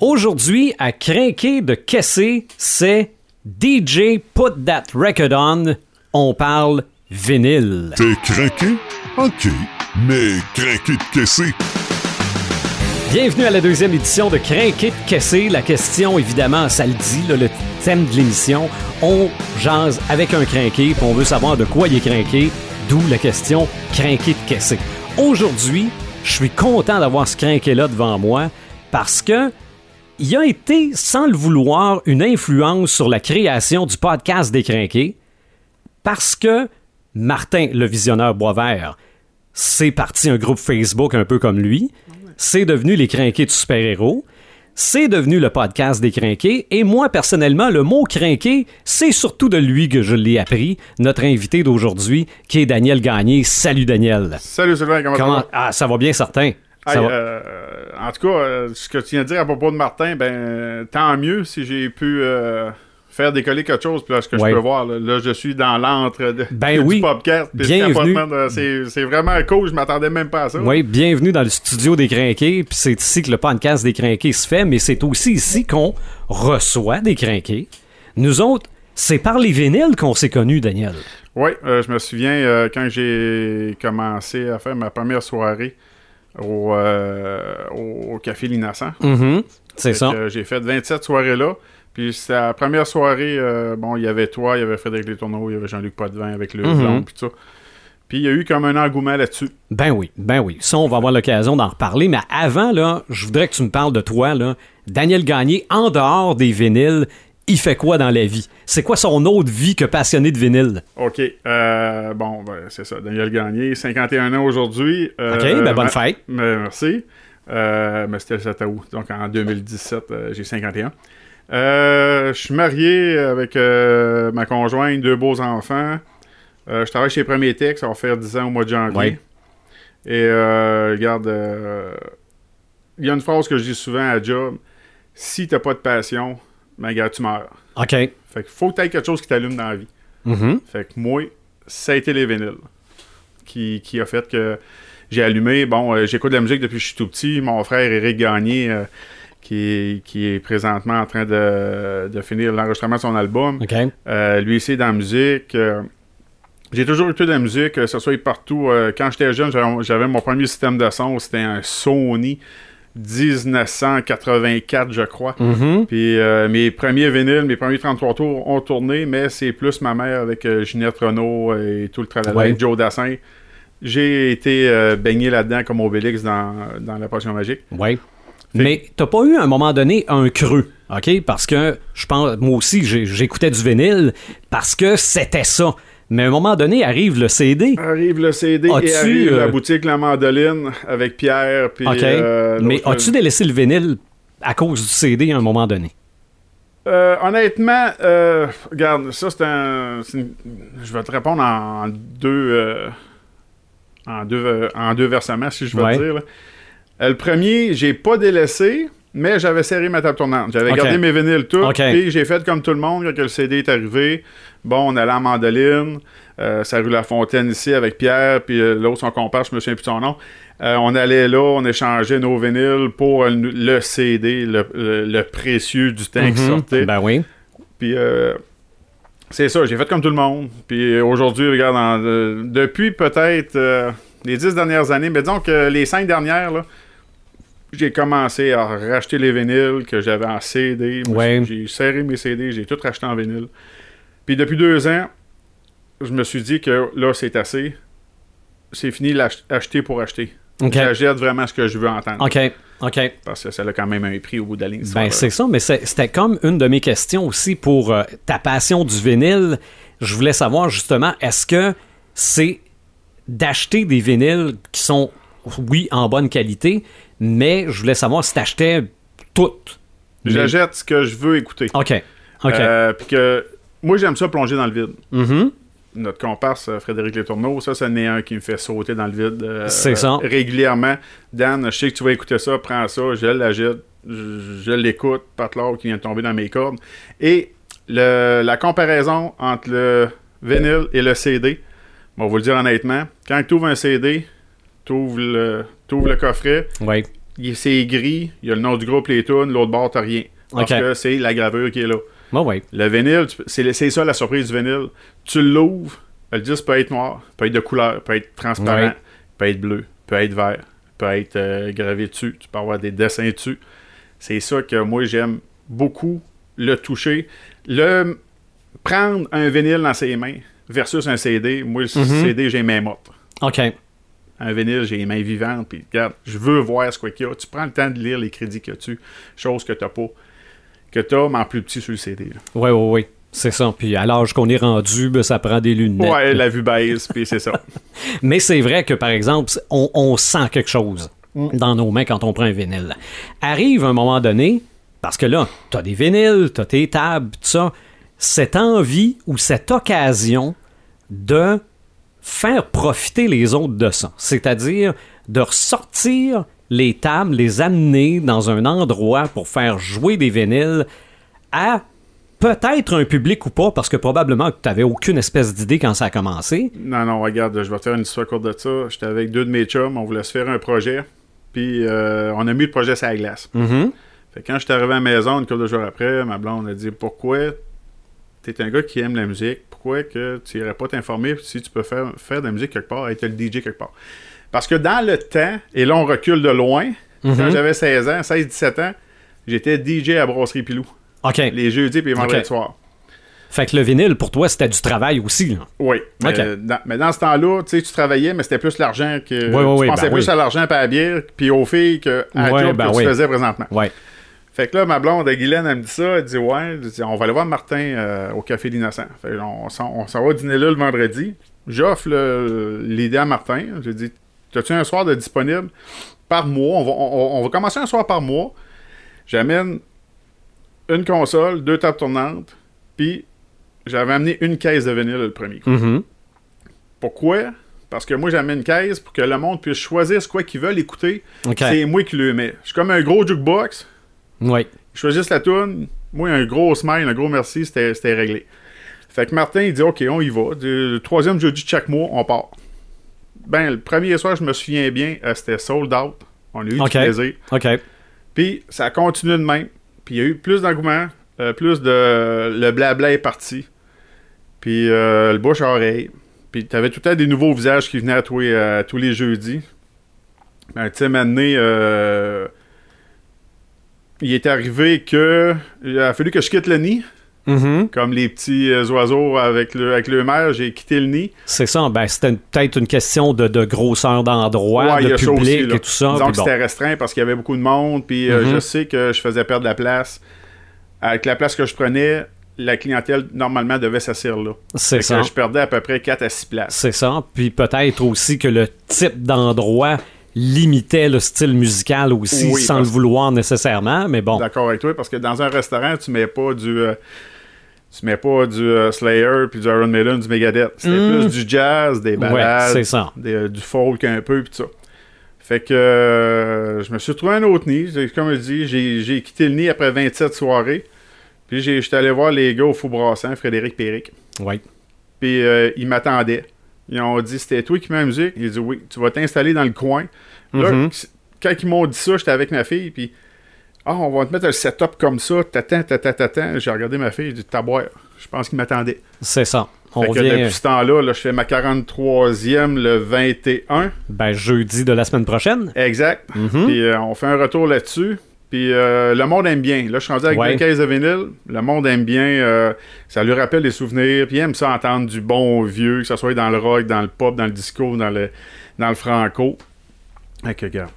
Aujourd'hui, à craquer de caisser, c'est DJ Put That Record On. On parle vinyle. T'es craqué? OK. Mais craqué de caisser. Bienvenue à la deuxième édition de Crinqué de Caissé. La question, évidemment, ça le dit, là, le thème de l'émission. On jase avec un crinqué, puis on veut savoir de quoi il est crinqué, d'où la question Crinqué de Caissé. Aujourd'hui, je suis content d'avoir ce crinqué-là devant moi parce que il a été, sans le vouloir, une influence sur la création du podcast des crinqués parce que Martin, le visionneur Boisvert, c'est parti un groupe Facebook un peu comme lui. C'est devenu les crinqués de super-héros. C'est devenu le podcast des crinqués. Et moi, personnellement, le mot crinqué, c'est surtout de lui que je l'ai appris. Notre invité d'aujourd'hui, qui est Daniel Gagné. Salut, Daniel. Salut Sylvain, comment, Comment... ça va? Ah, ça va bien, certain. Ça Hey, va- euh, en tout cas, euh, ce que tu viens de dire à propos de Martin, ben tant mieux si j'ai pu euh, faire décoller quelque chose. Puis là, ce que Ouais. je peux voir, là, là, je suis dans l'antre de, Ben du oui. podcast. C'est c'est vraiment cool, je m'attendais même pas à ça. Oui, bienvenue dans le studio des crinqués. Puis c'est ici que le podcast des crinqués se fait, mais c'est aussi ici qu'on reçoit des crinqués. Nous autres, c'est par les vinyles qu'on s'est connus, Daniel. Oui, euh, je me souviens euh, quand j'ai commencé à faire ma première soirée au, euh, au, au Café L'Innocent. Mhm, C'est ça. J'ai fait 27 soirées là. Puis c'était la première soirée, euh, bon, il y avait toi, il y avait Frédéric Letourneau, il y avait Jean-Luc Potvin avec le blond, puis tout ça. Puis il y a eu comme un engouement là-dessus. Ben oui, ben oui. Ça, on va avoir l'occasion d'en reparler. Mais avant, là, je voudrais que tu me parles de toi, là. Daniel Gagné, en dehors des vinyles, il fait quoi dans la vie? C'est quoi son autre vie que passionné de vinyle? OK. euh, bon, ben, c'est ça. Daniel Gagné, 51 ans aujourd'hui. Euh, OK, ben bonne fête. me- merci. Euh, mais c'était le 7 août. Donc en 2017, euh, j'ai 51. Euh, je suis marié avec ma conjointe, deux beaux enfants. Je travaille chez Premier Tech, ça va faire 10 ans au mois de janvier. Ouais. Et regarde, il y a une phrase que je dis souvent à job si t'as pas de passion, ben regarde, tu meurs. OK. Fait qu'il faut que tu quelque chose qui t'allume dans la vie. Mhm. Fait que moi, ça a été les vinyles qui, qui a fait que j'ai allumé. Bon, euh, j'écoute de la musique depuis que je suis tout petit. Mon frère Eric Gagné, euh, qui, est, qui est présentement en train de, de finir l'enregistrement de son album, OK. euh, lui aussi dans la musique. euh, j'ai toujours écouté de la musique, que ce soit partout. Quand j'étais jeune, j'avais- j'avais mon premier système de son, c'était un Sony 1984, je crois. Mhm. Puis euh, mes premiers vinyles, mes premiers 33 tours ont tourné, mais c'est plus ma mère avec euh, Ginette Renault et tout le tralala, Ouais. avec Joe Dassin. J'ai été euh, baigné là-dedans comme Obélix dans, dans La Potion Magique. Ouais. Mais t'as pas eu à un moment donné un creux, OK? Parce que je pense, moi aussi, j'écoutais du vinyle parce que c'était ça. Mais à un moment donné, arrive le CD. Arrive le CD As-tu, et arrive euh, la boutique La Mandoline avec Pierre. Puis, OK. euh, Mais as-tu délaissé le vinyle à cause du CD à un moment donné? Euh, honnêtement, euh, regarde, ça c'est un. une- je vais te répondre en deux. euh, en deux, euh, en deux versements, si je veux Ouais. dire. là. Euh, le premier, j'ai pas délaissé, mais j'avais serré ma table tournante. J'avais gardé mes vinyles tous, Ok. puis j'ai fait comme tout le monde quand le CD est arrivé. Bon, on allait en mandoline, euh, c'est rue La Fontaine ici avec Pierre, puis euh, l'autre, son compère, je me souviens plus de son nom. Euh, on allait là, on échangeait nos vinyles pour le CD, le, le- le précieux du temps qui Mhm. sortait. Ben oui. Puis c'est ça, j'ai fait comme tout le monde. Puis aujourd'hui, regarde, en- depuis peut-être les dix dernières années, mais disons que les cinq dernières, là, j'ai commencé à racheter les vinyles que j'avais en CD. Ouais. J'ai serré mes CD, j'ai tout racheté en vinyle. Puis depuis deux ans, je me suis dit que là, c'est assez. C'est fini l'acheter pour acheter. OK. J'achète vraiment ce que je veux entendre. OK. OK. Parce que ça a quand même un prix au bout de la ligne. Ben, c'est ça, mais c'était comme une de mes questions aussi pour euh, ta passion du vinyle. Je voulais savoir justement, est-ce que c'est d'acheter des vinyles qui sont, oui, en bonne qualité, mais je voulais savoir si t'achetais toutes. J'achète ce que je veux écouter. OK. OK. Euh, puis que moi, j'aime ça plonger dans le vide. Mhm. Notre comparse, euh, Frédéric Letourneau, ça, c'en est un qui me fait sauter dans le vide euh, C'est ça. régulièrement. Dan, je sais que tu vas écouter ça, prends ça, je l'agite, je, je l'écoute, Patlor qui vient de tomber dans mes cordes. Et le- la comparaison entre le vinyle et le CD, bon, on va vous le dire honnêtement, quand tu ouvres un CD, tu ouvres le, t'ouvres le coffret, Oui. il- c'est gris, il y a le nom du groupe, les tunes, l'autre bord, t'as rien. Parce que c'est la gravure qui est là. Ouais, ouais. Le vinyle, c'est c'est ça la surprise du vinyle. Tu l'ouvres, le disque peut être noir, peut être de couleur, peut être transparent, Ouais. peut être bleu, peut être vert, peut être euh, gravé dessus, tu peux avoir des dessins dessus. C'est ça que moi j'aime beaucoup, le toucher. Le prendre un vinyle dans ses mains versus un CD, moi le Mhm. CD j'ai les mains mortes. OK. Un vinyle, j'ai les mains vivantes, puis regarde, je veux voir ce qu'il y a. Tu prends le temps de lire les crédits a dessus, chose que t'as pas, que t'as, mais en plus petit sur le CD. là. Ouais, ouais, ouais. C'est ça. Puis à l'âge qu'on est rendu, ben, ça prend des lunettes. Ouais, la vue baisse, puis c'est ça. Mais c'est vrai que, par exemple, on, on sent quelque chose Mm. dans nos mains quand on prend un vinyle. Arrive un moment donné, parce que là, t'as des vinyles, t'as tes tables, tout ça, cette envie ou cette occasion de faire profiter les autres de ça. C'est-à-dire de ressortir les tables, les amener dans un endroit pour faire jouer des vinyles à peut-être un public ou pas, parce que probablement que tu n'avais aucune espèce d'idée quand ça a commencé. Non, non, regarde, je vais te faire une histoire courte de ça. J'étais avec deux de mes chums, on voulait se faire un projet, puis euh, on a mis le projet sur la glace. Mhm. Fait que quand je suis arrivé à la maison, une couple de jours après, ma blonde a dit Pourquoi t'es un gars qui aime la musique, pourquoi que tu irais pas t'informer si tu peux faire, faire de la musique quelque part, être le DJ quelque part Parce que dans le temps, et là on recule de loin, quand Mhm. j'avais 16 ans, 16-17 ans, j'étais DJ à Brasserie Pilou, OK. les jeudis et les vendredis Ok. soirs. Fait que le vinyle, pour toi, c'était du travail aussi. là. Oui. Mais, euh, dans, mais dans ce temps-là, tu sais, tu travaillais, mais c'était plus l'argent que. Oui, oui, tu oui, pensais ben plus oui. à l'argent et à la bière, puis aux filles que à la job ben que oui. tu faisais présentement. Ouais. Fait que là, ma blonde, Guylaine, elle me dit ça. Elle dit Ouais, dit, on va aller voir Martin euh, au Café l'Innocent. Fait on, s'en- on s'en va dîner là le vendredi. J'offre l'idée à Martin. J'ai dit T'as-tu un soir de disponible par mois? On va, on- on va commencer un soir par mois. J'amène une console, deux tables tournantes, puis j'avais amené une caisse de vinyle le premier coup. Mhm. Pourquoi? Parce que moi, j'amène une caisse pour que le monde puisse choisir ce quoi qu'ils veulent écouter. C'est moi qui le mets. Je suis comme un gros jukebox. Ouais. Ils choisissent la tune. Moi, un gros smile, un gros merci, c'était réglé. Fait que Martin, il dit OK, on y va. Le troisième jeudi de chaque mois, on part. Ben, le premier soir, je me souviens bien, euh, c'était sold out. On a eu du plaisir. OK. Puis ça a continué de même. Puis il y a eu plus d'engouement, euh, plus de. Le blabla est parti. Puis euh, le bouche à oreille. Puis t'avais tout le temps des nouveaux visages qui venaient à tous à tous les jeudis. Ben, tu sais, maintenant, euh, il est arrivé que. Il a fallu que je quitte le nid. Mhm. Comme les petits euh, oiseaux avec le, avec le maire, j'ai quitté le nid. C'est ça. Ben, c'était peut-être une question de, de grosseur d'endroit, Ouais, de public aussi, et tout ça. Disons puis que bon. c'était restreint parce qu'il y avait beaucoup de monde. Puis euh, Mhm. je sais que je faisais perdre la place. Avec la place que je prenais, la clientèle normalement devait s'asseoir là. C'est ça. que je perdais à peu près 4 à 6 places. C'est ça. Puis peut-être aussi que le type d'endroit limitait le style musical aussi, Oui, sans le vouloir nécessairement. Mais bon. D'accord avec toi parce que dans un restaurant, tu mets pas du. euh, tu mets pas du euh, Slayer puis du Iron Maiden, du Megadeth. C'était Mm. plus du jazz, des Ouais, ballades, ça. des- euh, du folk un peu puis tout ça. Fait que je me suis trouvé un autre nid. Comme je dis, j'ai quitté le nid après 27 soirées. Puis j'étais allé voir les gars au Fou Brassant, Frédéric Péric. Ouais. Puis ils m'attendaient. Ils ont dit C'était toi qui mets la musique Ils dit Oui, tu vas t'installer dans le coin. Là, Mhm. quand ils m'ont dit ça, j'étais avec ma fille. Puis Ah, on va te mettre un setup comme ça. T'attends, t'attends, t'attends. J'ai regardé ma fille. J'ai dit Taboire. Je pense qu'ils m'attendaient. C'est ça. On Fait que revient depuis ce temps-là, là, je fais ma 43e le 21. ben, jeudi de la semaine prochaine. Exact. Mhm. Puis euh, on fait un retour là-dessus. Puis euh, le monde aime bien. Là, je suis rendu avec Ouais. deux caisses de vinyle. Le monde aime bien. euh, ça lui rappelle des souvenirs. Puis il aime ça entendre du bon vieux, que ce soit dans le rock, dans le pop, dans le disco, dans le, dans le franco. Que, gars,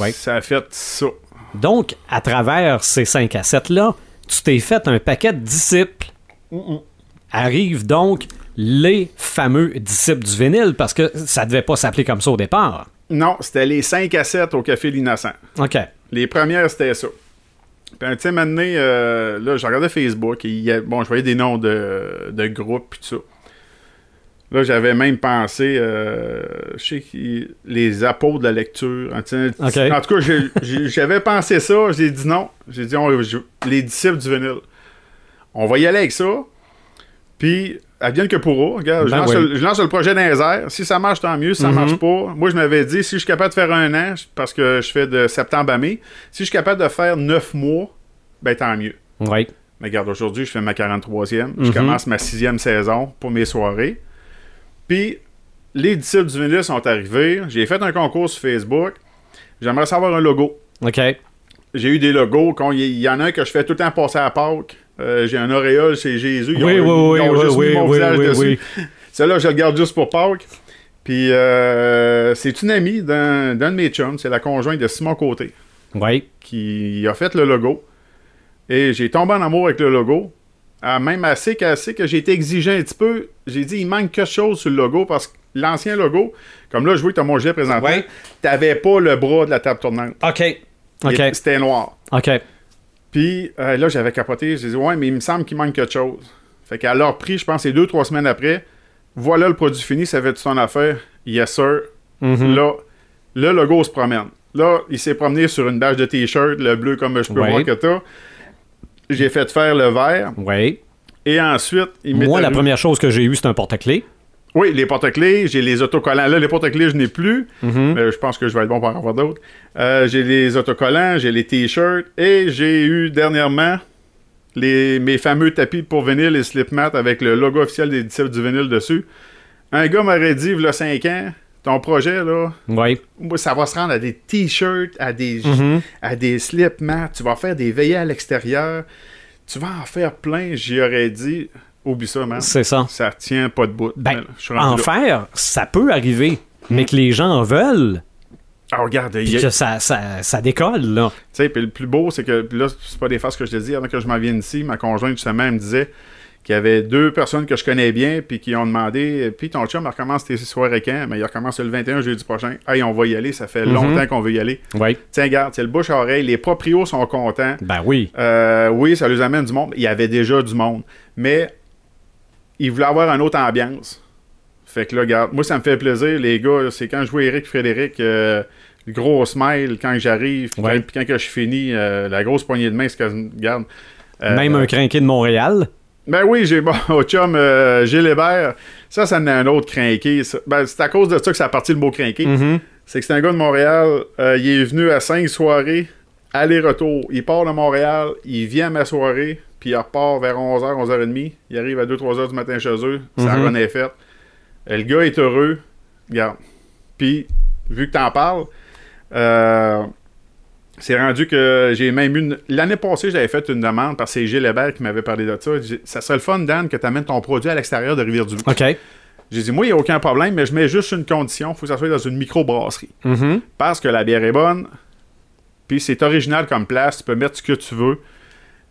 Ouais. ça a fait ça. Donc, à travers ces cinq cassettes-là, tu t'es fait un paquet de disciples. Arrivent donc les fameux disciples du vinyle, parce que ça devait pas s'appeler comme ça au départ. Non, c'était les 5 à 7 au Café L'Innocent. OK. Les premières, c'était ça. Puis, tu sais, maintenant, euh, là, je regardais Facebook et il y a- bon, je voyais des noms de, de groupes et tout ça. Là, j'avais même pensé, euh, je sais les apôtres de la lecture. En, en tout cas, j'avais pensé ça, j'ai dit non. J'ai dit, on- les disciples du vinyle. On va y aller avec ça. Puis, advienne que pourra. Regarde, je, Ben lance oui. le, je lance le projet dans les airs. Si ça marche, tant mieux. Si ça Mhm. marche pas, moi, je m'avais dit, si je suis capable de faire un an, parce que je fais de septembre à mai, si je suis capable de faire neuf mois, ben tant mieux. Oui. Mais regarde, aujourd'hui, je fais ma 43e. Je Mhm. commence ma sixième saison pour mes soirées. Puis, les disciples du vinyle sont arrivés. J'ai fait un concours sur Facebook. J'aimerais savoir un logo. OK. J'ai eu des logos. Il y, il y en a un que je fais tout le temps passer à Pâques. Euh, J'ai un auréole chez Jésus. Ils Oui, ont, oui, ils ont oui, juste oui, mis mon oui, visage oui, dessus. oui. Celle-là, je le garde juste pour Pâques. Puis, euh, c'est une amie d'un d'un de mes chums. C'est la conjointe de Simon Côté Oui. qui a fait le logo. Et j'ai tombé en amour avec le logo. Ah, même assez qu'assez que j'ai été exigeant un petit peu. J'ai dit, il manque quelque chose sur le logo parce que l'ancien logo, comme là, je vois que tu as mon gilet présenté, Ouais. t'avais pas le bras de la table tournante. OK. OK. était- C'était noir. OK. Puis euh, là, j'avais capoté. J'ai dit, ouais, mais il me semble qu'il manque quelque chose. Fait qu'à leur prix, je pense, c'est deux, trois semaines après, voilà le produit fini, ça fait ton affaire? Yes, sir. Mhm. Là, le logo se promène. Là, il s'est promené sur une bâche de t-shirt, le bleu comme je peux Ouais. voir que t'as. J'ai fait faire le vert. Oui. Et ensuite, il m'est Moi, la première chose que j'ai eue, c'est un porte-clés. Oui, les porte-clés, j'ai les autocollants. Là, les porte-clés, je n'ai plus. Mhm. Mais je pense que je vais être bon pour en avoir d'autres. Euh, j'ai les autocollants, j'ai les t-shirts. Et j'ai eu dernièrement les, mes fameux tapis pour vinyle et slipmat avec le logo officiel des disciples du vinyle dessus. Un gars m'aurait dit, il y a 5 ans, ton projet, là, Oui. moi, ça va se rendre à des t-shirts, à des, Mhm. à des slip mats, tu vas faire des veillées à l'extérieur, tu vas en faire plein, j'y aurais dit, oublie ça, man. C'est ça. Ça tient pas de bout. Ben, en là. faire, ça peut arriver. Mais que les gens en veulent, Ah, regarde, puis a- que ça, ça, ça décolle, là. Tu sais, puis le plus beau, c'est que là, c'est pas des faces que je te dis. Avant que je m'en vienne ici, ma conjointe, justement, elle me disait qu'il y avait deux personnes que je connais bien, puis qui ont demandé Puis ton chum, il recommence tes soirées quand? Mais il recommence le 21 jeudi prochain. Hey, on va y aller, ça fait Mhm. longtemps qu'on veut y aller. Oui. Tiens, regarde, c'est le bouche-oreille. Les proprios sont contents. Ben oui. Euh, oui, ça les amène du monde. Il y avait déjà du monde. Mais ils voulaient avoir une autre ambiance. Fait que là, regarde, moi, ça me fait plaisir. Les gars, c'est quand je vois Eric Frédéric, euh, le gros smile quand j'arrive, puis Ouais. quand, que je finis, euh, la grosse poignée de main, c'est que, regarde. euh, Même un crinqué de Montréal? Ben oui, j'ai bon, au chum euh, Gilles Hébert. Ça, ça en a un autre crinqué. Ben, c'est à cause de ça que ça a parti le mot crinqué. Mhm. C'est que c'est un gars de Montréal. euh, il est venu à cinq soirées, aller-retour. Il part de Montréal, il vient à ma soirée, puis il repart vers 11h, 11h30. Il arrive à 2-3h du matin chez eux. Sa Mhm. run est faite. Le gars est heureux. Regarde. Puis, vu que t'en parles, euh, c'est rendu que j'ai même eu une... L'année passée, j'avais fait une demande parce que c'est Gilles Hébert qui m'avait parlé de ça. J'ai- Ça serait le fun, Dan, que tu amènes ton produit à l'extérieur de Rivière-du-Loup. OK. J'ai dit, moi, il n'y a aucun problème, mais je mets juste une condition. Il faut que ça soit dans une microbrasserie. Mhm. Parce que la bière est bonne, puis c'est original comme place, tu peux mettre ce que tu veux.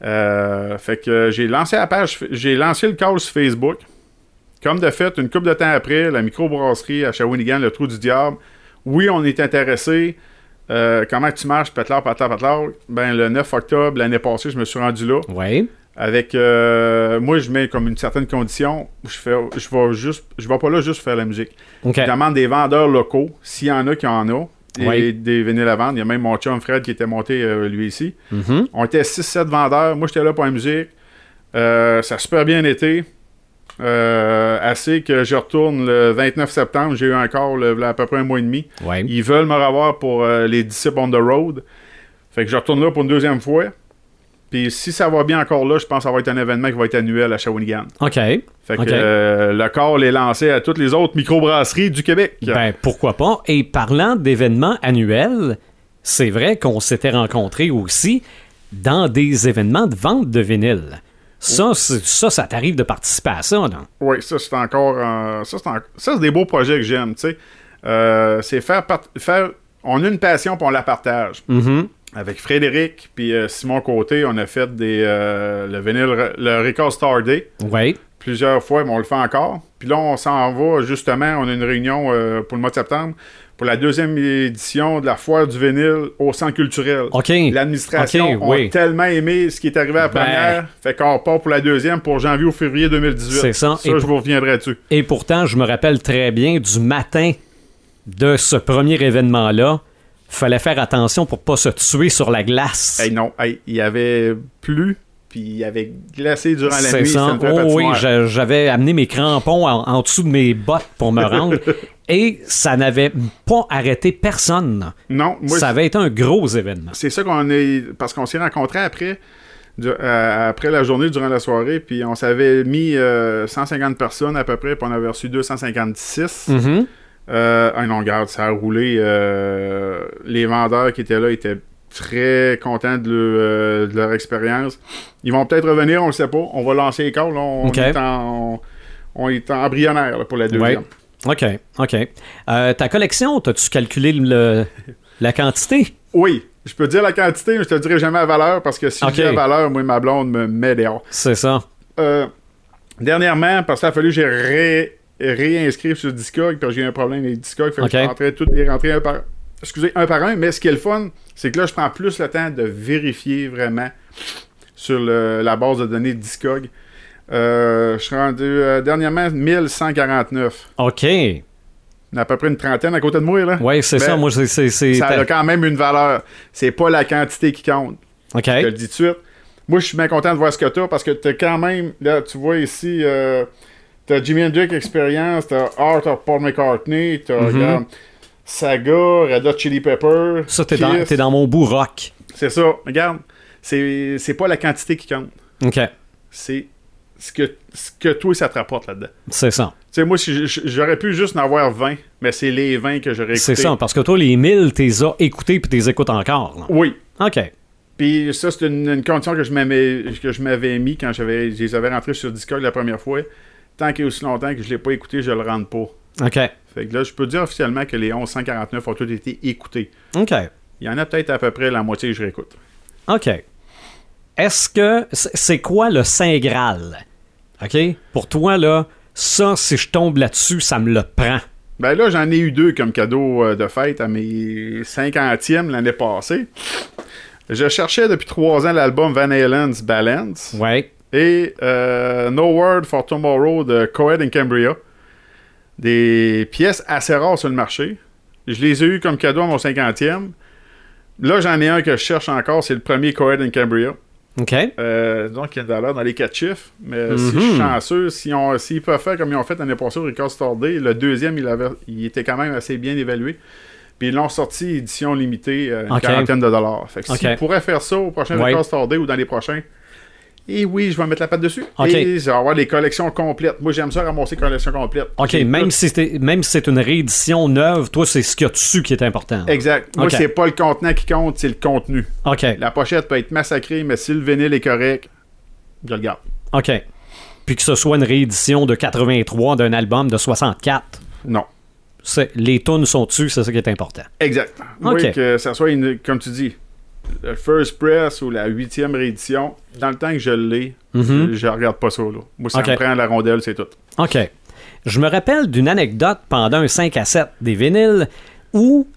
Euh, fait que j'ai lancé la page, j'ai lancé le call sur Facebook. Comme de fait, une couple de temps après, la microbrasserie à Shawinigan, le Trou du Diable, oui, on est intéressé. Euh, comment tu marches, Petlar, Petlar, Petlar? Ben, le 9 octobre, l'année passée, je me suis rendu là. Oui. Avec euh, moi, je mets comme une certaine condition. Je fais, je vais juste, je vais pas là juste faire la musique. OK. Je demande des vendeurs locaux, s'il y en a qui en ont, et Ouais. des vinyles à vendre. Il y a même mon chum Fred qui était monté euh, lui ici. Mhm. On était 6-7 vendeurs. Moi, j'étais là pour la musique. Euh, ça a super bien été. Euh, assez que je retourne le 29 septembre. J'ai eu encore le, à peu près un mois et demi. Ouais. Ils veulent me revoir pour les Disciples on the Road. Fait que je retourne là pour une deuxième fois. Puis si ça va bien encore là, je pense que ça va être un événement qui va être annuel à Shawinigan. OK. Fait que euh, le corps est lancé à toutes les autres microbrasseries du Québec. Ben, pourquoi pas? Et parlant d'événements annuels, c'est vrai qu'on s'était rencontrés aussi dans des événements de vente de vinyle. Ça, ça, ça t'arrive de participer à ça, non? Oui, ça c'est encore. euh, ça, c'est en- ça, c'est des beaux projets que j'aime, tu sais. Euh, c'est faire, part- faire. On a une passion puis on la partage. Mhm. Avec Frédéric puis euh, Simon Côté, on a fait des, euh, le vinyle, le Record Star Day Oui. plusieurs fois, mais on le fait encore. Puis là, on s'en va justement. On a une réunion euh, pour le mois de septembre pour la deuxième édition de la foire du vinyle au centre culturel. OK. L'administration Ok, oui. a tellement aimé ce qui est arrivé à la Ben. première, fait qu'on part pour la deuxième pour janvier ou février 2018. C'est ça. Et je pour- vous reviendrai dessus. Et pourtant, je me rappelle très bien du matin de ce premier événement-là. Fallait faire attention pour pas se tuer sur la glace. Hey, non, hey, il y avait plu, puis il avait glacé durant la nuit. ça. Oh, oui, j'avais amené mes crampons en, en dessous de mes bottes pour me rendre. et ça n'avait pas arrêté personne. Non, moi, ça avait été un gros événement. c'est ça qu'on est. Parce qu'on s'est rencontrés après, du- euh, après la journée, durant la soirée, puis on s'avait mis euh, 150 personnes à peu près, puis on avait reçu 256. Mhm. Euh, ah non, regarde, ça a roulé. euh, les vendeurs qui étaient là étaient très contents de, leur, euh, de leur expérience. Ils vont peut-être revenir, on ne sait pas. On va lancer les calls. On, est en, on, on est embryonnaire là, pour la deuxième. Ouais. OK, OK. Euh, ta collection, as-tu calculé le- la quantité? Oui, je peux dire la quantité, mais je te dirai jamais la valeur parce que si je dis la valeur, moi, ma blonde me met dehors. C'est ça. Euh, dernièrement, parce qu'il a fallu que j'ai ré, réinscrire sur Discog, parce que j'ai eu un problème avec Discog, fait que je rentrais toutes les rentrer un par, excusez, un par un, mais ce qui est le fun, c'est que là, je prends plus le temps de vérifier vraiment sur le- la base de données de Discog. Euh, je suis rendu euh, dernièrement 1149. OK. À peu près une trentaine à côté de moi, là. Oui, c'est Ben, ça. Moi, c'est. c'est- c'est- Ça a quand même une valeur. C'est pas la quantité qui compte. OK. Je te le dis tout de suite. Moi, je suis bien content de voir ce que tu as parce que tu quand même, là, tu vois ici, euh, tu as Jimi Hendrix Experience, tu as Art of Paul McCartney, tu as Mhm. Saga, Red Hot Chili Pepper. Ça, t'es dans, t'es dans mon bout rock. C'est ça. Regarde, c'est pas la quantité qui compte. OK. C'est ce que, ce que toi, ça te rapporte là-dedans. C'est ça. Tu sais, moi, si j'aurais pu juste en avoir 20, mais c'est les 20 que j'aurais écoutés. C'est ça. Parce que toi, les 1000, t'es as écoutés puis t'es écoutes encore. là. Oui. OK. Puis ça, c'est une, une condition que je m'avais mis quand j'avais je les avais rentrés sur Discord la première fois. Tant qu'il y a aussi longtemps que je l'ai pas écouté, je le rentre pas. OK. Fait que là, je peux dire officiellement que les 1149 ont tous été écoutés. OK. Il y en a peut-être à peu près la moitié que je réécoute. OK. Est-ce que. c'est- C'est quoi le Saint Graal? OK? Pour toi, là, ça, si je tombe là-dessus, ça me le prend. Ben là, j'en ai eu deux comme cadeau euh, de fête à mes 50e l'année passée. Je cherchais depuis trois ans l'album Van Halen's Balance Ouais. Et euh, No Word for Tomorrow de Coed and Cambria. Des pièces assez rares sur le marché. Je les ai eu comme cadeau à mon 50e. Là, j'en ai un que je cherche encore, c'est le premier Coed and Cambria. OK. Euh, donc, il y a une valeur dans les quatre chiffres. Mais si je suis Mhm. chanceux, si s'ils peuvent faire comme ils ont fait l'année passée au Record Store Day, le deuxième, il, avait, il était quand même assez bien évalué. Puis ils l'ont sorti édition limitée, euh, une quarantaine de dollars. Fait que Ok. s'ils pourraient faire ça au prochain Ouais. Record Store Day ou dans les prochains, et oui, je vais mettre la patte dessus. Ok. Et je vais avoir des collections complètes. Moi, j'aime ça ramasser collections complètes. OK, même tout- si, c'est- même si c'est une réédition neuve, toi, c'est ce qu'il y a dessus qui est important. Exact. Moi, Ok. c'est pas le contenant qui compte, c'est le contenu. OK. La pochette peut être massacrée, mais si le vinyle est correct, je le garde. OK. Puis que ce soit une réédition de 83 d'un album de 64, Non. les tunes sont dessus, c'est ça qui est important. Exact. Ok. Oui, que ça soit, une, comme tu dis, le first press ou la huitième réédition, dans le temps que je l'ai, Mhm. je, je regarde pas ça. Là. Moi, ça me prend la rondelle, c'est tout. OK. Je me rappelle d'une anecdote pendant un 5 à 7 des vinyles où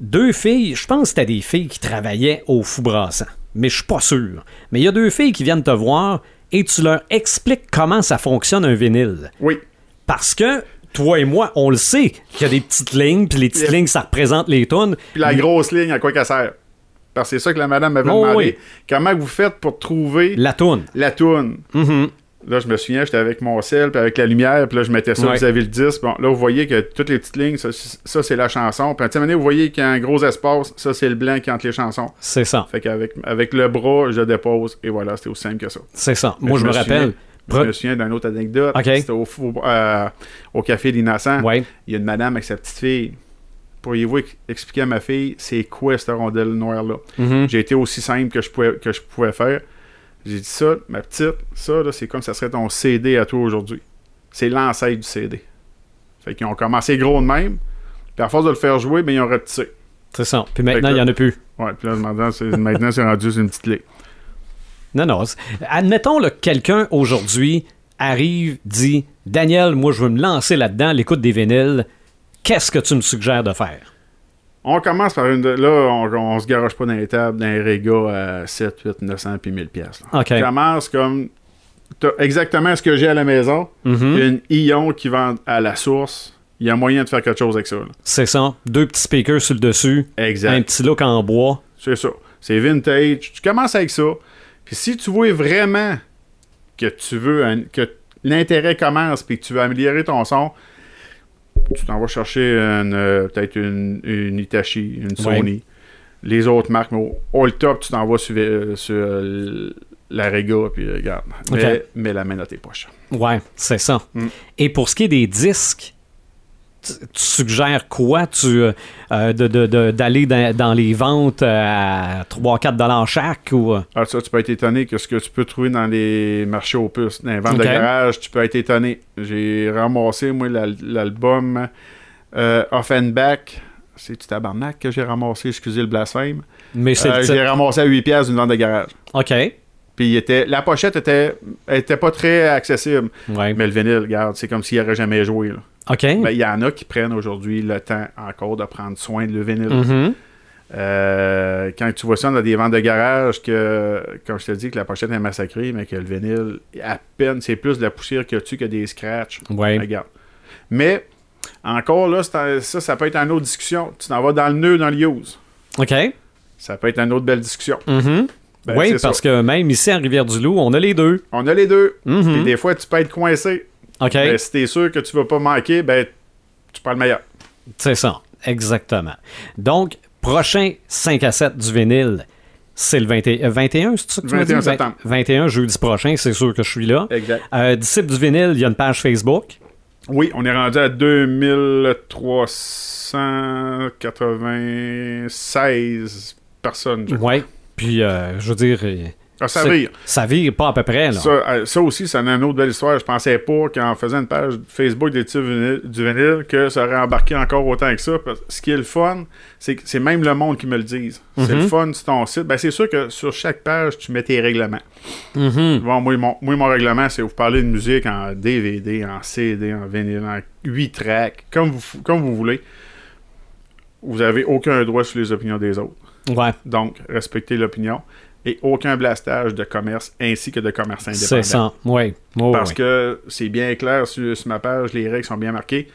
deux filles, je pense que c'était des filles qui travaillaient au fou brassant, mais je suis pas sûr. Mais il y a deux filles qui viennent te voir et tu leur expliques comment ça fonctionne un vinyle. Oui. Parce que toi et moi, on le sait qu'il y a des petites lignes, puis les petites lignes, ça représente les tunes. Puis la grosse ligne, à quoi qu'elle sert? Parce que c'est ça que la madame m'avait Oh, demandé. oui. Comment vous faites pour trouver La tune. la toune? Mhm. Là, je me souviens, j'étais avec mon sel, puis avec la lumière, puis là, je mettais ça Ouais. vis-à-vis le disque. Bon, là, vous voyez que toutes les petites lignes, ça, ça, c'est la chanson. Puis à un moment vous voyez qu'il y a un gros espace, ça, c'est le blanc qui entre les chansons. C'est ça. Fait qu'avec avec le bras, je dépose, et voilà, c'était aussi simple que ça. C'est ça. Moi, je, me, me rappelle. Je me souviens d'une autre anecdote. Ok. C'était au, euh, au Café d'Innocent. Ouais. Il y a une madame avec sa petite fille. Pourriez-vous ex- expliquer à ma fille c'est quoi cette rondelle noire-là? Mhm. J'ai été aussi simple que je pouvais, que je pouvais faire. J'ai dit ça, ma petite, ça, là, c'est comme ça serait ton CD à toi aujourd'hui. C'est l'ancêtre du CD. Fait qu'ils ont commencé gros de même. Puis à force de le faire jouer, ben, ils ont repetissé. C'est ça. Puis maintenant, il n'y en a plus. Ouais, puis là, maintenant, c'est, rendu une petite ligne. Non, non. Admettons que quelqu'un aujourd'hui arrive, dit Daniel, moi, je veux me lancer là-dedans, l'écoute des vinyles. Qu'est-ce que tu me suggères de faire? On commence par une. de- Là, on, on se garoche pas dans les tables, dans les régas à 7, 8, 900 puis 1000 pièces. OK. On commence comme. T'as exactement ce que j'ai à la maison. A une Ion qui vend à la source. Il y a moyen de faire quelque chose avec ça. C'est ça. Deux petits speakers sur le dessus. Exact. Un petit look en bois. C'est ça. C'est vintage. Tu commences avec ça. Puis si tu vois vraiment que tu veux un- que l'intérêt commence puis que tu veux améliorer ton son, tu t'en vas chercher une, euh, peut-être une, une Hitachi, une Sony, les autres marques, mais au, top, tu t'en vas sur, sur, la Rega, puis regarde. Mais, Ok. mais la main dans tes poches. Ouais, c'est ça. Mm. Et pour ce qui est des disques, tu, suggères quoi? Tu, euh, euh, de- d'aller dans, dans les ventes euh, à 3-4 dollars chaque ou Alors ça, tu peux être étonné que ce que tu peux trouver dans les marchés aux puces, dans les ventes de garage, tu peux être étonné. J'ai ramassé, moi, l'al- l'album euh, Offenbach. C'est-tu tabarnak que j'ai ramassé, excusez le blasphème. mais c'est Euh, j'ai ramassé à 8 pièces d'une vente de garage. OK. Puis il était, la pochette était, était pas très accessible. Ouais. Mais le vinyle, regarde, c'est comme s'il n'aurait jamais joué. là. OK. Ben, Il y en a qui prennent aujourd'hui le temps encore de prendre soin de le vinyle. Mhm. Euh, quand tu vois ça dans des ventes de garage, que, comme je te dis, que la pochette est massacrée, mais que le vinyle, à peine, c'est plus de la poussière que tu que des scratchs. Ouais. Regarde. Mais, encore là, ça, ça peut être une autre discussion. Tu t'en vas dans le nœud, dans le use. OK. Ça peut être une autre belle discussion. Mhm. Ben, oui, parce ça. que même ici à Rivière-du-Loup, on a les deux. On a les deux. Mhm. Puis des fois, tu peux être coincé. OK. Ben, si t'es sûr que tu vas pas manquer, ben, tu prends le meilleur. C'est ça, exactement. Donc, prochain 5 à 7 du vinyle, c'est le 21, euh, 21 c'est ça que tu m'as 21 dit? Septembre. 21, jeudi prochain, c'est sûr que je suis là. Exact. Euh, Disciple du vinyle, il y a une page Facebook. Oui, on est rendu à 2396 personnes. Oui. Puis, euh, je veux dire, Ah, ça vire. ça vire pas à peu près. Là. Ça, euh, ça aussi, c'est une autre belle histoire. Je pensais pas qu'en faisant une page Facebook des du vinyle, que ça aurait embarqué encore autant que ça. Parce que ce qui est le fun, c'est que c'est même le monde qui me le dise. C'est Mhm. le fun sur ton site. Ben, c'est sûr que sur chaque page, tu mets tes règlements. Mhm. Bon, moi, mon, moi, mon règlement, c'est vous parler de musique en DVD, en CD, en vinyle, en 8 tracks, comme vous, comme vous voulez. Vous avez aucun droit sur les opinions des autres. Ouais, Donc, respectez l'opinion. Et aucun blastage de commerce ainsi que de commerce indépendant. c'est ça. Oui. Oh, Parce oui. que c'est bien clair sur, sur ma page, les règles sont bien marquées.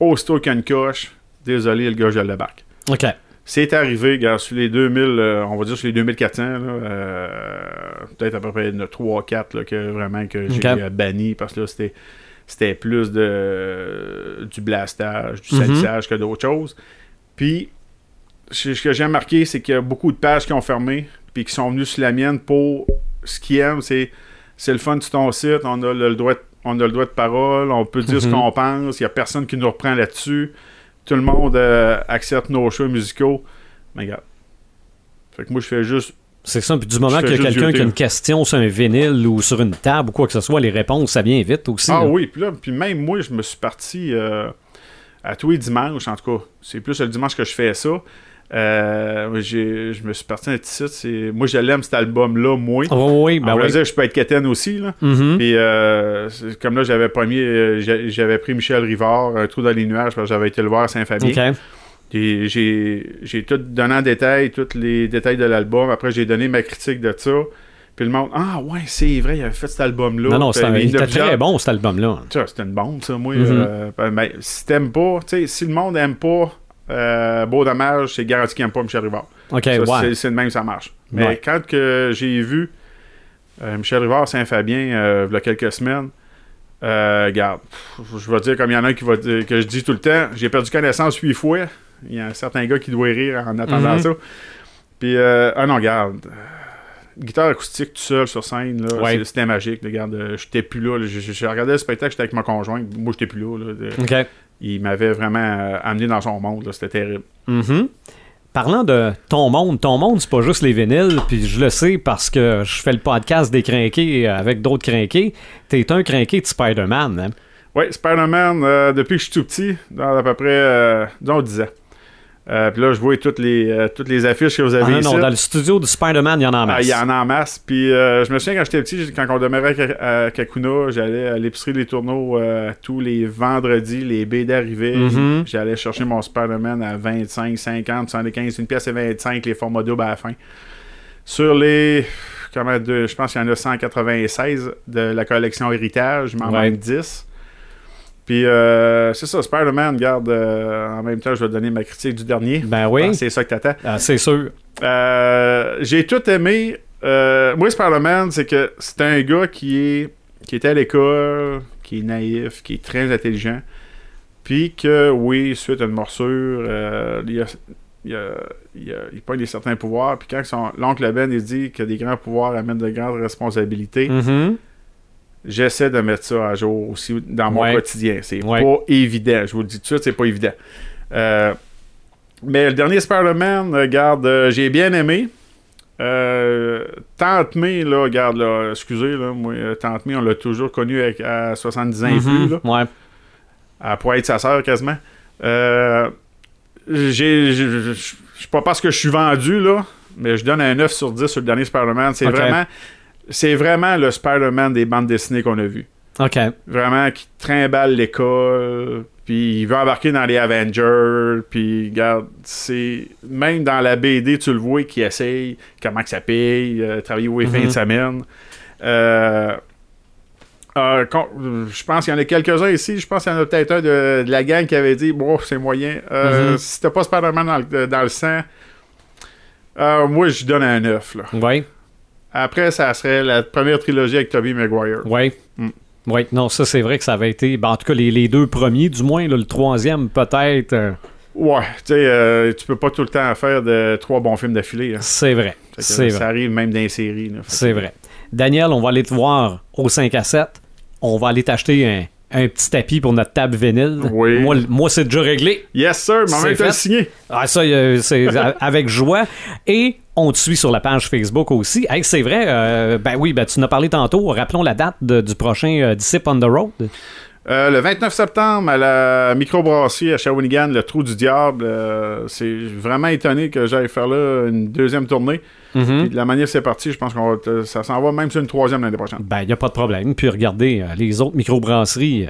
Aussitôt qu'il y a une coche, désolé, le gars, je le bac. OK. C'est arrivé, gars, sur les 2000, euh, on va dire sur les 2400, là, euh, peut-être à peu près 3-4 là, que vraiment que j'ai banni parce que là, c'était, c'était plus de, du blastage, du Mhm. salissage que d'autres choses. Puis, ce que j'ai remarqué, c'est qu'il y a beaucoup de pages qui ont fermé puis qui sont venus sur la mienne pour ce qu'ils aiment, c'est, c'est le fun sur ton site, on a le, le droit de, on a le droit de parole, on peut dire ce Mhm. qu'on pense, il n'y a personne qui nous reprend là-dessus. Tout le monde euh, accepte nos choix musicaux. Mais regarde. Fait que moi, je fais juste. C'est ça. Puis du moment qu'il y a quelqu'un qui a une question sur un vinyle ou sur une table ou quoi que ce soit, les réponses, ça vient vite aussi. Ah là. oui, puis là, puis même moi, je me suis parti euh, à tous les dimanches, en tout cas. C'est plus le dimanche que je fais ça. Euh, je me suis parti un petit site. c'est- Moi, je l'aime, cet album-là, moi. Oh, oui, ben en oui. dire, je peux être quétaine aussi, là. Mhm. Puis, euh, comme là, j'avais euh, j'a- j'avais pris Michel Rivard, Un trou dans les nuages, parce que j'avais été le voir à Saint-Fabien. OK. Et j'ai j'ai tout donné en détail, tous les détails de l'album. Après, j'ai donné ma critique de ça. Puis le monde, ah ouais, c'est vrai, il avait fait cet album-là. Non, non, c'était très bon, cet album-là. C'était une bombe, ça, moi. Euh, ben, si t'aimes pas, tu sais, si le monde aime pas euh, Beau Dommage, c'est garanti qu'il aime pas Michel Rivard. OK, ouais. c'est- de même, ça marche. Mais Ouais. quand que j'ai vu euh, Michel Rivard Saint-Fabien, euh, il y a quelques semaines, regarde, je vais dire comme il y en a un qui va dire, que je dis tout le temps, j'ai perdu connaissance huit fois. Il y a un certain gars qui doit rire en attendant Mhm. ça. Puis, euh, ah non, regarde. Guitare acoustique tout seul sur scène, Ouais. c'était magique. Regarde, j'étais plus là. là. J'ai regardé le spectacle, j'étais avec ma conjointe. Moi, j'étais plus là. là. OK. Il m'avait vraiment euh, amené dans son monde. C'était terrible. Mhm. Parlant de ton monde, ton monde, c'est pas juste les vinyles, puis je le sais parce que je fais le podcast des crinqués avec d'autres crinqués. T'es un crinqué de Spider-Man, hein? Oui, Spider-Man, euh, depuis que je suis tout petit, dans à peu près, euh, disons, 10 ans. Euh, Puis là, je vois toutes les, euh, toutes les affiches que vous avez Ah non, ici. non, dans le studio du Spider-Man, il y en a en Ah, masse. il y en a en masse. Puis euh, je me souviens quand j'étais petit, quand on demeurait à Ka- à Kakuna, j'allais à l'épicerie des tourneaux euh, tous les vendredis, les baies d'arrivée. Mhm. J'allais chercher mon Spider-Man à 25, 50, 75, une pièce et 25, les formats doubles à la fin. Sur les. Comment de, je pense qu'il y en a 196 de la collection Héritage, il m'en Ouais. manque 10. Puis euh, c'est ça, Spider-Man, garde. euh, en même temps, je vais donner ma critique du dernier. Ben oui, Ah, c'est ça que t'attends. Ah, c'est sûr. Euh, j'ai tout aimé moi, Spider-Man, c'est que c'est un gars qui est qui était à l'école, qui est naïf, qui est très intelligent. Puis que, oui, suite à une morsure, euh, il, a, il, a, il, a, il pogne des certains pouvoirs. Puis quand son, l'oncle Ben il dit que des grands pouvoirs amènent de grandes responsabilités, Mhm. J'essaie de mettre ça à jour aussi dans mon Ouais. quotidien. C'est Ouais. pas évident. Je vous le dis tout de suite, c'est pas évident. Euh, mais le dernier Spider-Man, regarde, euh, j'ai bien aimé. Euh, Tante May, là, regarde, là, excusez, là, moi, euh, Tante May, on l'a toujours connu avec, à 70 ans et plus, Mhm. là. Ouais. Elle pourrait être sa sœur quasiment. Je je sais pas parce que je suis vendu, là, mais je donne un 9 sur 10 sur le dernier Spider-Man. C'est vraiment c'est vraiment le Spider-Man des bandes dessinées qu'on a vu. OK. Vraiment, qui trimballe l'école, puis il veut embarquer dans les Avengers, puis regarde, c'est... Même dans la BD, tu le vois, qui essaye, comment que ça paye, euh, travailler où les fins Mhm. de semaine. Euh, euh, je pense qu'il y en a quelques-uns ici. Je pense qu'il y en a peut-être un de, de la gang qui avait dit Bon, c'est moyen. Euh, Mhm. Si t'as pas Spider-Man dans le, dans le sang, euh, moi, je donne un 9. Là. Oui. Après, ça serait la première trilogie avec Tobey Maguire. Oui. Mm. Oui, non, ça c'est vrai que ça avait été. ben, en tout cas, les, les deux premiers, du moins, là, le troisième peut-être. euh, Ouais, tu sais, euh, tu peux pas tout le temps faire de trois bons films d'affilée. hein. c'est vrai. C'est ça vrai. arrive même dans les séries. C'est vrai. Daniel, on va aller te voir au 5 à 7. On va aller t'acheter un, un petit tapis pour notre table vinyle. Oui. Moi, moi c'est déjà réglé. Yes, sir, temps fait. signé. Ah, ça, euh, c'est avec joie. Et on te suit sur la page Facebook aussi. Hey, c'est vrai, euh, ben oui, ben, tu en as parlé tantôt. Rappelons la date de- du prochain euh, Disciple on the Road. Euh, le 29 septembre, à la microbrasserie à Shawinigan, le Trou du Diable, euh, c'est vraiment étonné que j'aille faire là une deuxième tournée. Mhm. Puis de la manière que c'est parti, je pense t- ça s'en va même sur une troisième l'année prochaine. Ben, il n'y a pas de problème. Puis regardez, euh, les autres microbrasseries,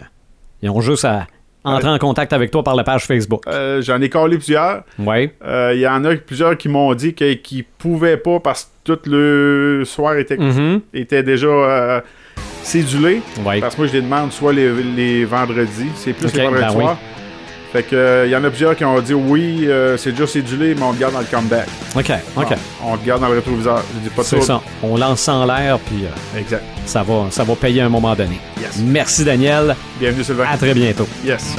ils ont juste à entrer en contact avec toi par la page Facebook. J'en ai collé plusieurs. Oui. Il y en a plusieurs qui m'ont dit que- qu'ils pouvaient pas parce que tout le soir était, Mhm. était déjà euh, cédulé. Oui. Parce que moi, je les demande soit les, les vendredis, c'est plus Ok, les vendredis ben oui. Fait que euh, il y en a plusieurs qui ont dit oui, euh, c'est déjà cédulé, mais on le garde dans le comeback. OK, OK. Bon, on le garde dans le rétroviseur. Je dis pas de C'est ça. On lance en l'air, puis euh, Exact. ça, va, ça va payer à un moment donné. Yes. Merci, Daniel. Bienvenue, Sylvain. À très bientôt. Yes.